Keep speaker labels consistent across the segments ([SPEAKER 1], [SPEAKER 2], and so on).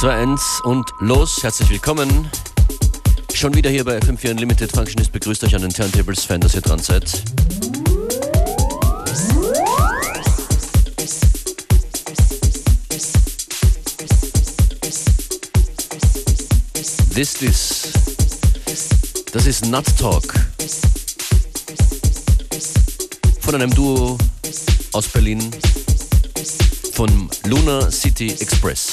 [SPEAKER 1] 2-1 und los, herzlich willkommen. Schon wieder hier bei FM4 Unlimited Functionist begrüßt euch an den Turntables, Fan, dass ihr dran seid. This is, das ist Nut Talk von einem Duo aus Berlin von Luna City Express.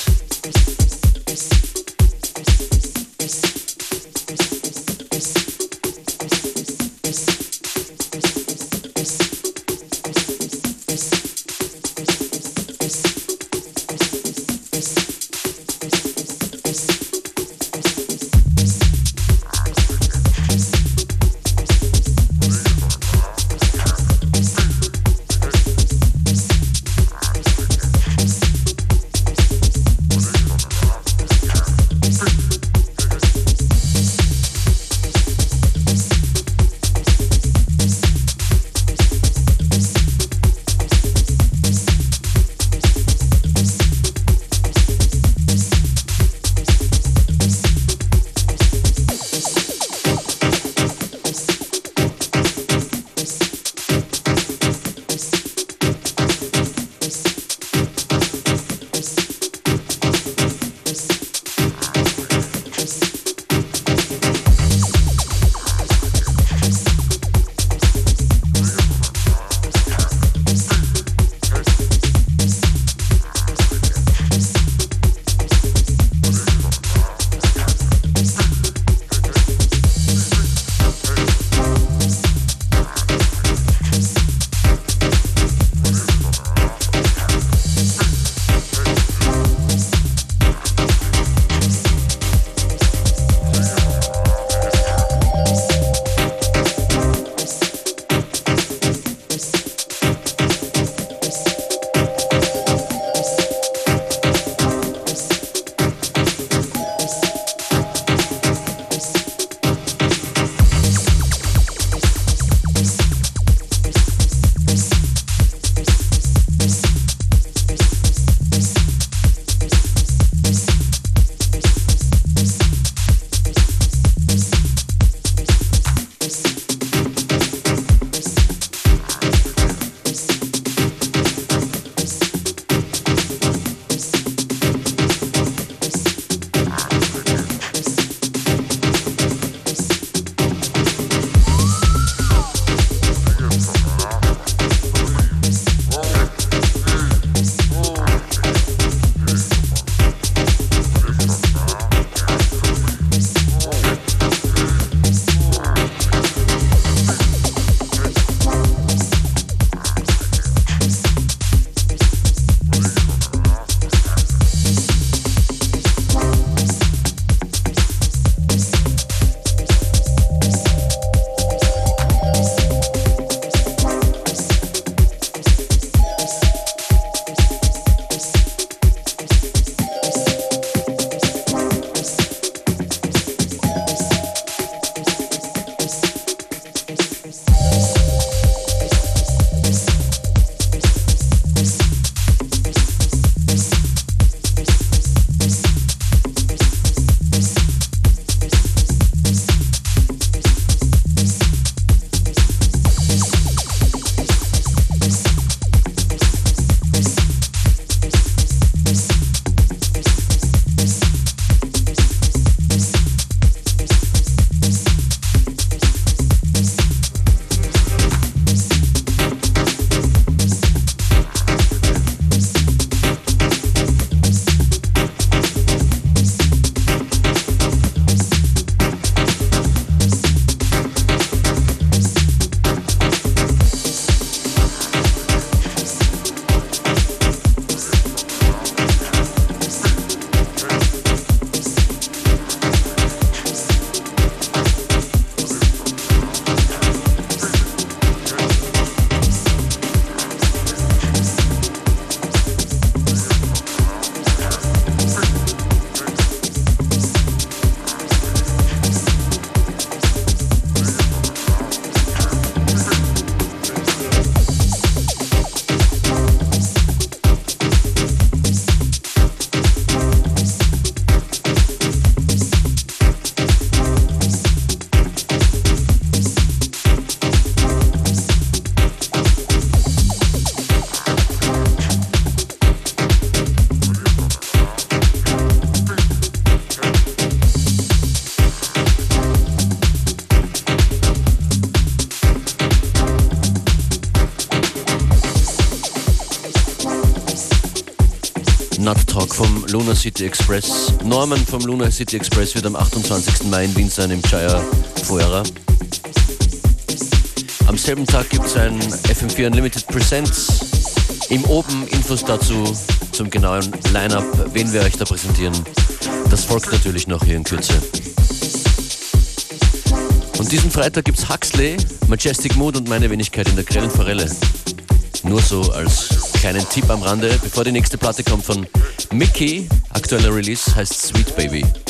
[SPEAKER 1] Lunar City Express. Norman vom Lunar City Express wird am 28. Mai in Wien sein im Chaya Fuera. Am selben Tag gibt es ein FM4 Unlimited Presents. Im Oben Infos dazu zum genauen Line-Up, wen wir euch da präsentieren. Das folgt natürlich noch hier in Kürze. Und diesen Freitag gibt es Huxley, Majestic Mood und meine Wenigkeit in der grellen Forelle. Nur so als kleinen Tipp am Rande, bevor die nächste Platte kommt von Mickey. Aktueller Release heißt Sweet Baby.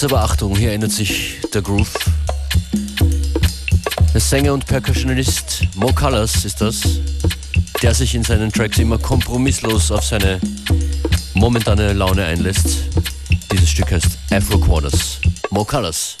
[SPEAKER 1] Jetzt aber Achtung, hier ändert sich der Groove. Der Sänger und Percussionist Mo Colors ist das, der sich in seinen Tracks immer kompromisslos auf seine momentane Laune einlässt. Dieses Stück heißt Afro Quarters. Mo Colors.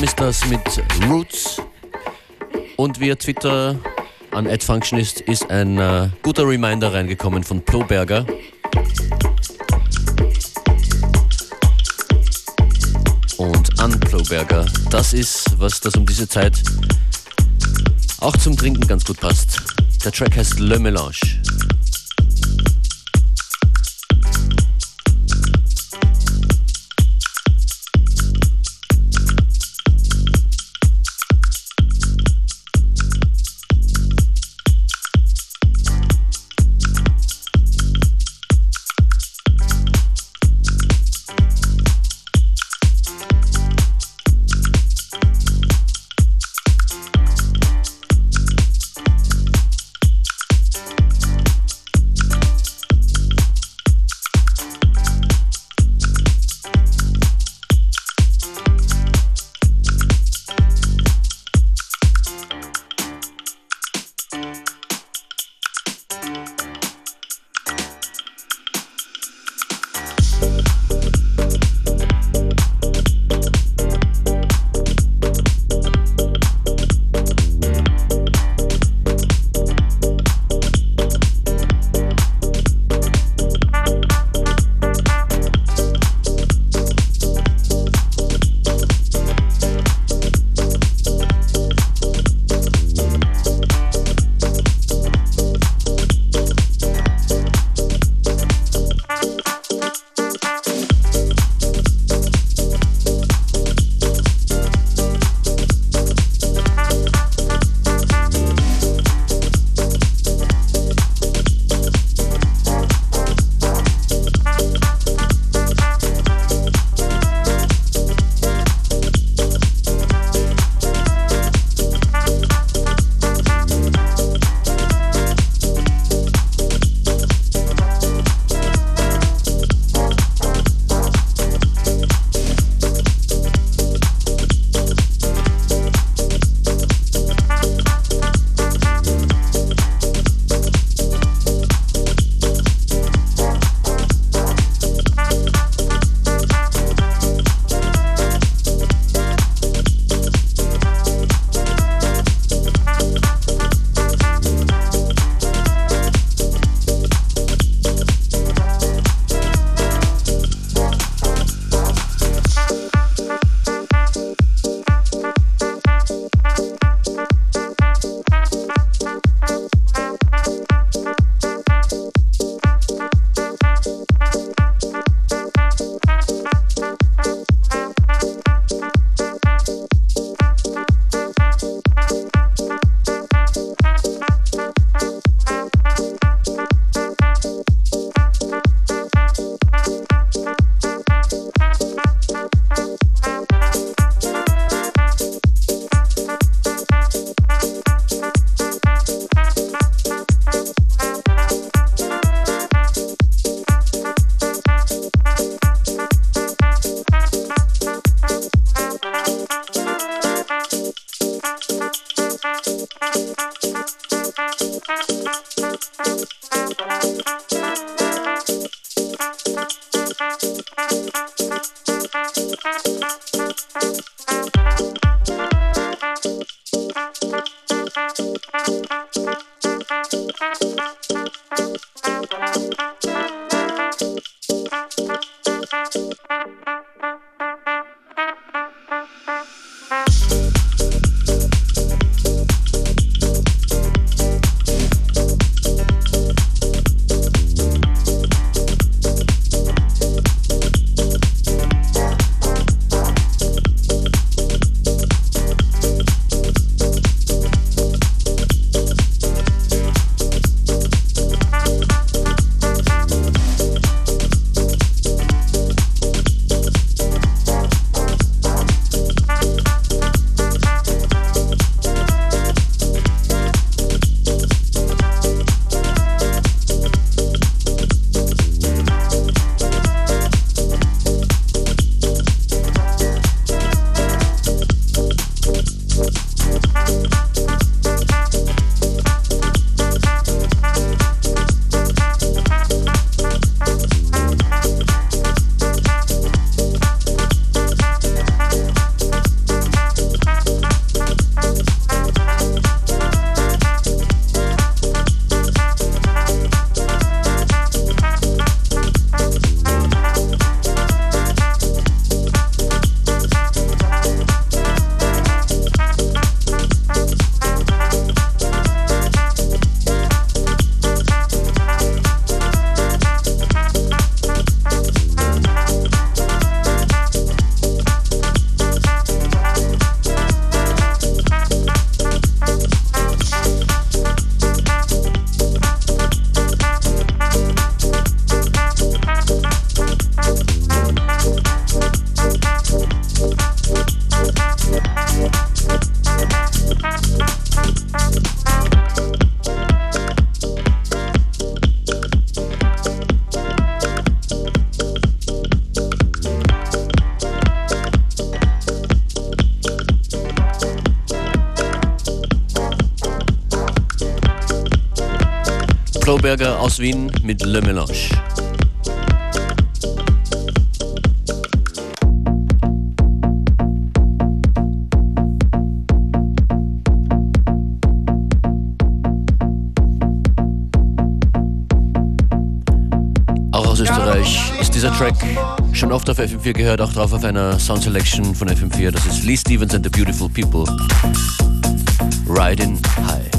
[SPEAKER 1] Sublime ist das mit Roots und via Twitter an AdFunctionist ist ein äh, guter Reminder reingekommen von Ploberger. Und an Ploberger, das ist, was das um diese Zeit auch zum Trinken ganz gut passt. Der Track heißt Le Mélange. Flohberger aus Wien mit Le Mélange. Auch aus Österreich ist dieser Track schon oft auf FM4 gehört, auch drauf auf einer Sound Selection von FM4. Das ist Lee Stevens and the Beautiful People. Riding High.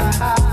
[SPEAKER 2] I'm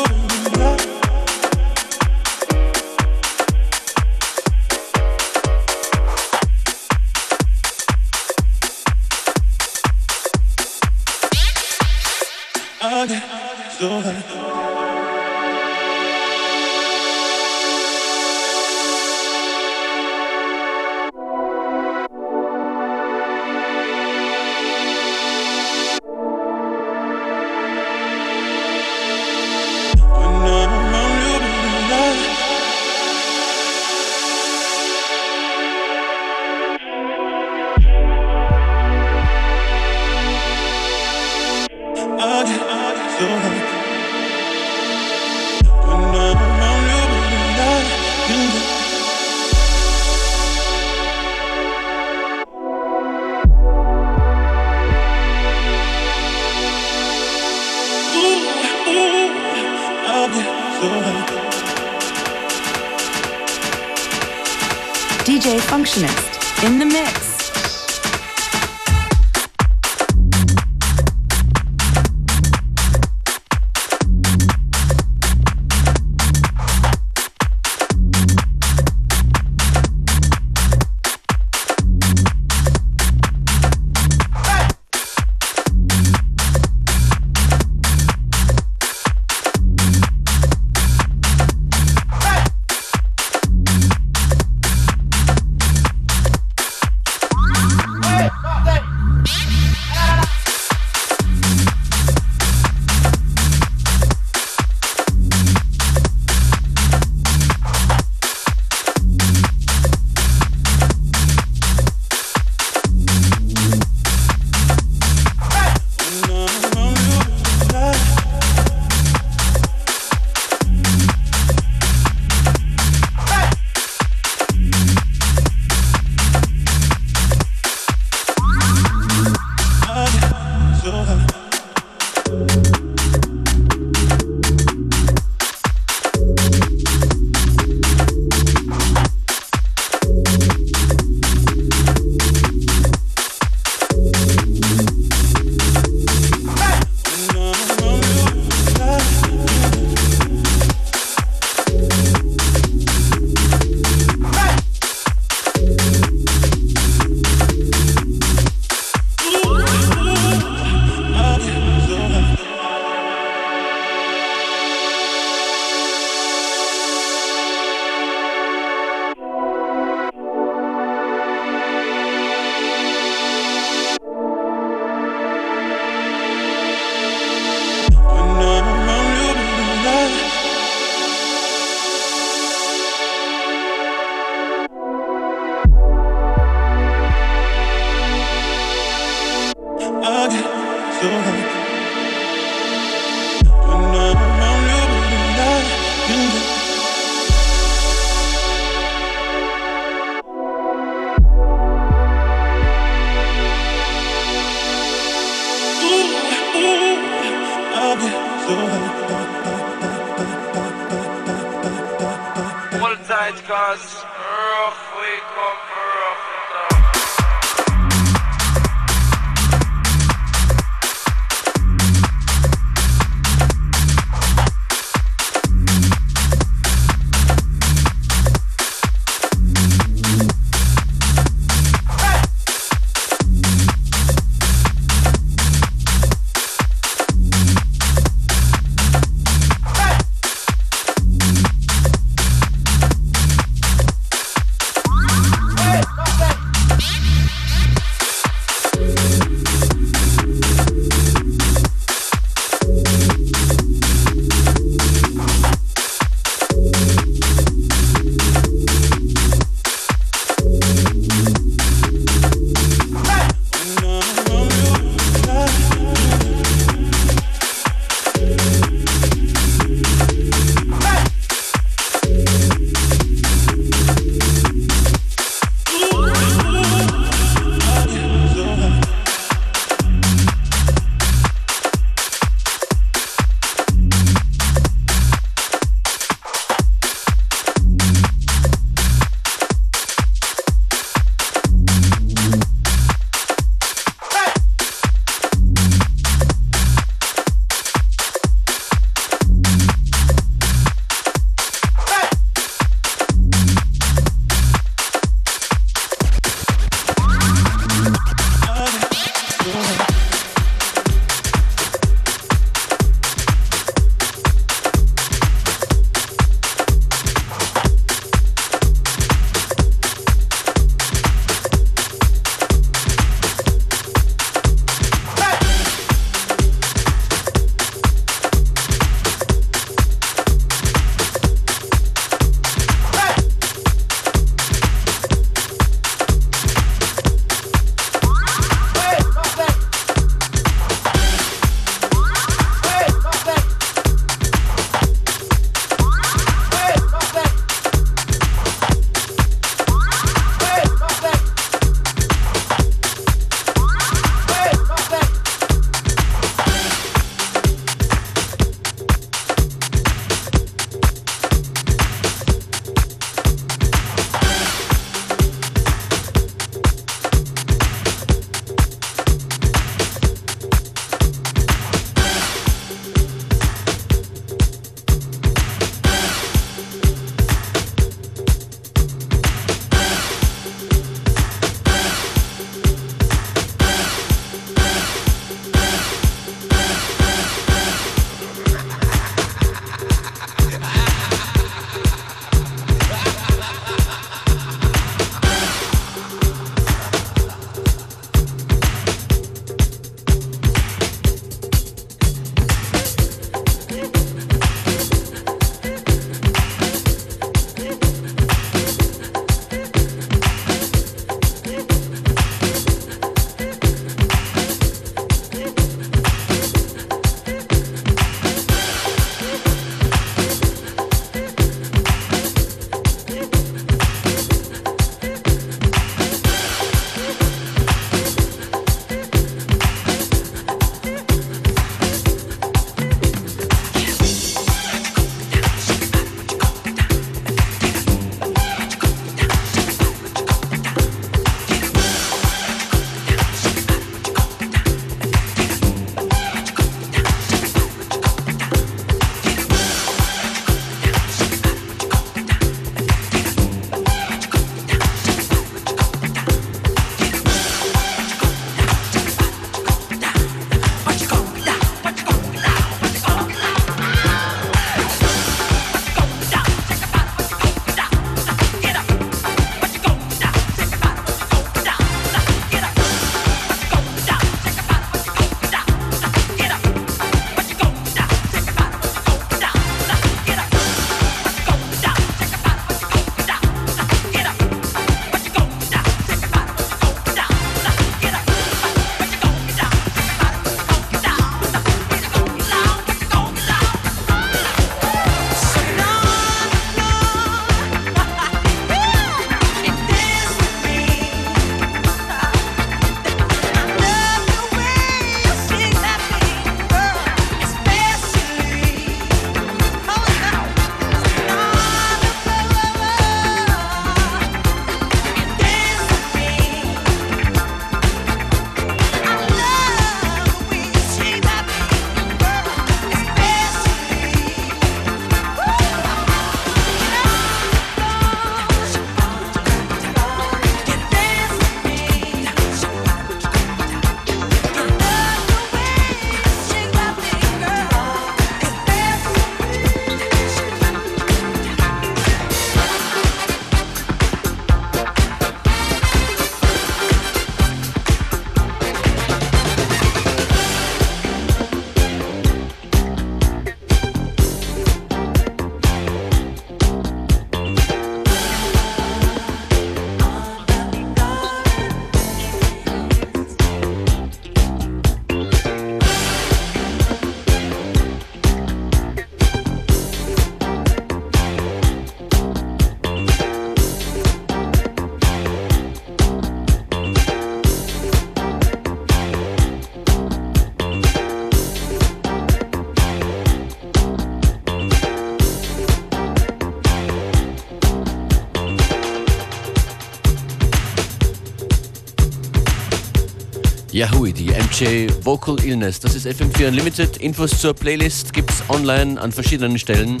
[SPEAKER 1] Yahui, die MJ Vocal Illness. Das ist FM4 Unlimited. Infos zur Playlist gibt's online an verschiedenen Stellen.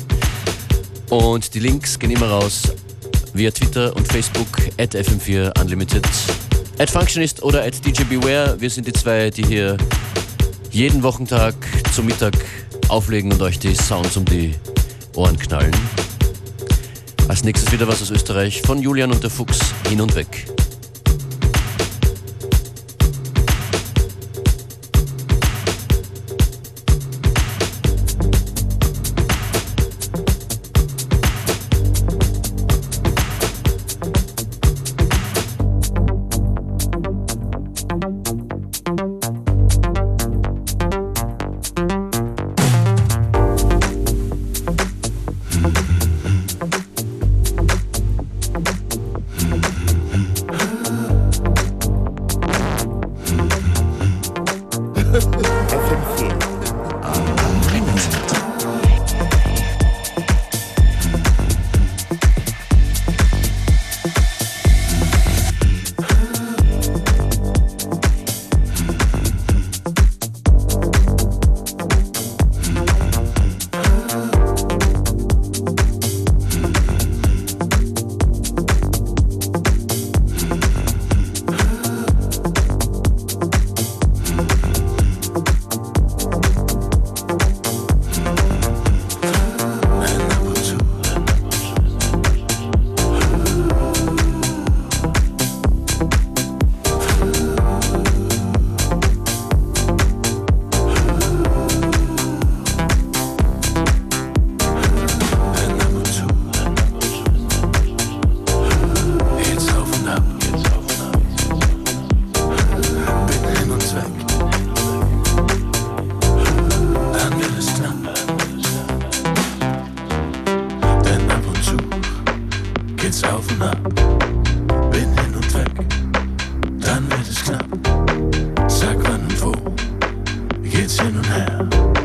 [SPEAKER 1] Und die Links gehen immer raus via Twitter und Facebook at FM4 Unlimited, at Functionist oder at DJ Beware. Wir sind die zwei, die hier jeden Wochentag zum Mittag auflegen und euch die Sounds um die Ohren knallen. Als nächstes wieder was aus Österreich von Julian und der Fuchs hin und weg. Yeah.